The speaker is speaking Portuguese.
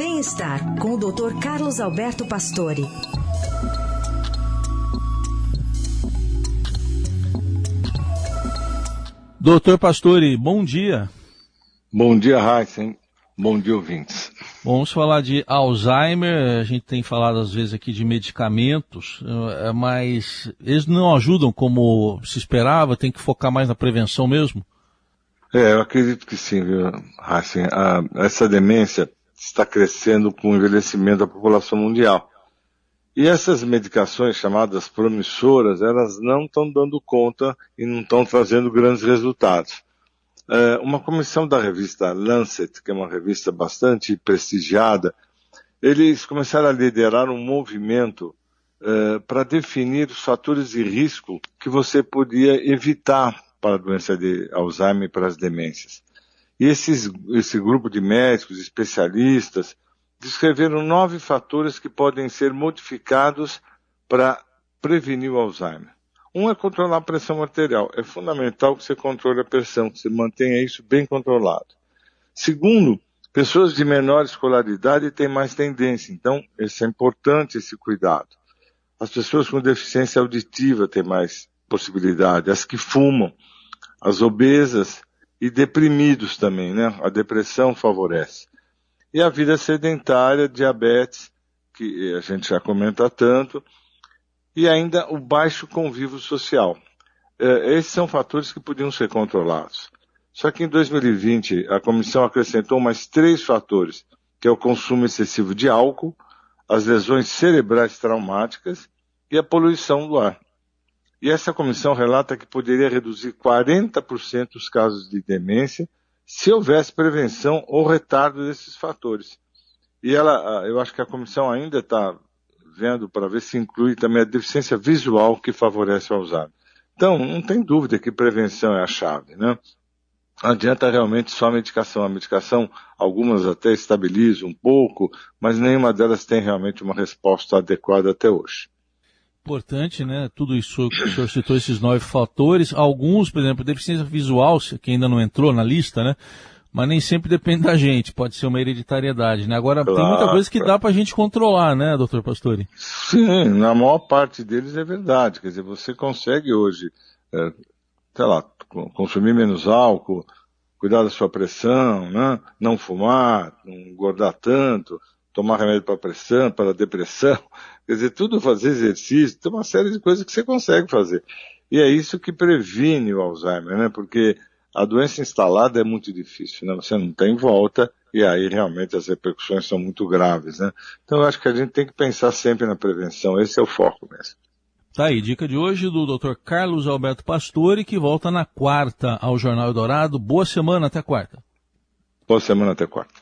Bem-estar com o Dr. Carlos Alberto Pastore. Doutor Pastore, bom dia. Bom dia, Heisen. Bom dia, ouvintes. Vamos falar de Alzheimer. A gente tem falado às vezes aqui de medicamentos, eh, mas eles não ajudam como se esperava. Tem que focar mais na prevenção mesmo. É, eu acredito que sim, viu, Heisen. essa demência está crescendo com o envelhecimento da população mundial. E essas medicações chamadas promissoras, elas não estão dando conta e não estão trazendo grandes resultados. É, uma comissão da revista Lancet, que é uma revista bastante prestigiada, eles começaram a liderar um movimento é, para definir os fatores de risco que você podia evitar para a doença de Alzheimer e para as demências. E esses, esse grupo de médicos, especialistas, descreveram nove fatores que podem ser modificados para prevenir o Alzheimer. Um é controlar a pressão arterial. É fundamental que você controle a pressão, que você mantenha isso bem controlado. Segundo, pessoas de menor escolaridade têm mais tendência, então é importante esse cuidado. As pessoas com deficiência auditiva têm mais possibilidade, as que fumam, as obesas e deprimidos também, né? A depressão favorece. E a vida sedentária, diabetes, que a gente já comenta tanto, e ainda o baixo convívio social. É, esses são fatores que podiam ser controlados. Só que em 2020 a comissão acrescentou mais três fatores, que é o consumo excessivo de álcool, as lesões cerebrais traumáticas e a poluição do ar. E essa comissão relata que poderia reduzir 40% os casos de demência se houvesse prevenção ou retardo desses fatores. E ela, eu acho que a comissão ainda está vendo para ver se inclui também a deficiência visual que favorece o Alzheimer. Então, não tem dúvida que prevenção é a chave, né? Não adianta realmente só a medicação. A medicação, algumas até estabilizam um pouco, mas nenhuma delas tem realmente uma resposta adequada até hoje. Importante, né? Tudo isso que o senhor citou, esses nove fatores. Alguns, por exemplo, deficiência visual, que ainda não entrou na lista, né? Mas nem sempre depende da gente, pode ser uma hereditariedade, né? Agora, claro, tem muita coisa que dá para a gente controlar, né, doutor Pastore? Sim, na maior parte deles é verdade. Quer dizer, você consegue hoje, é, sei lá, consumir menos álcool, cuidar da sua pressão, né? Não fumar, não engordar tanto, tomar remédio para pressão, para depressão, quer dizer, tudo fazer exercício, tem uma série de coisas que você consegue fazer. E é isso que previne o Alzheimer, né? Porque a doença instalada é muito difícil, né? Você não tem volta e aí realmente as repercussões são muito graves, né? Então eu acho que a gente tem que pensar sempre na prevenção, esse é o foco mesmo. Tá aí, dica de hoje do Dr. Carlos Alberto Pastore, que volta na quarta ao Jornal Dourado. Boa semana, até quarta. Boa semana, até quarta.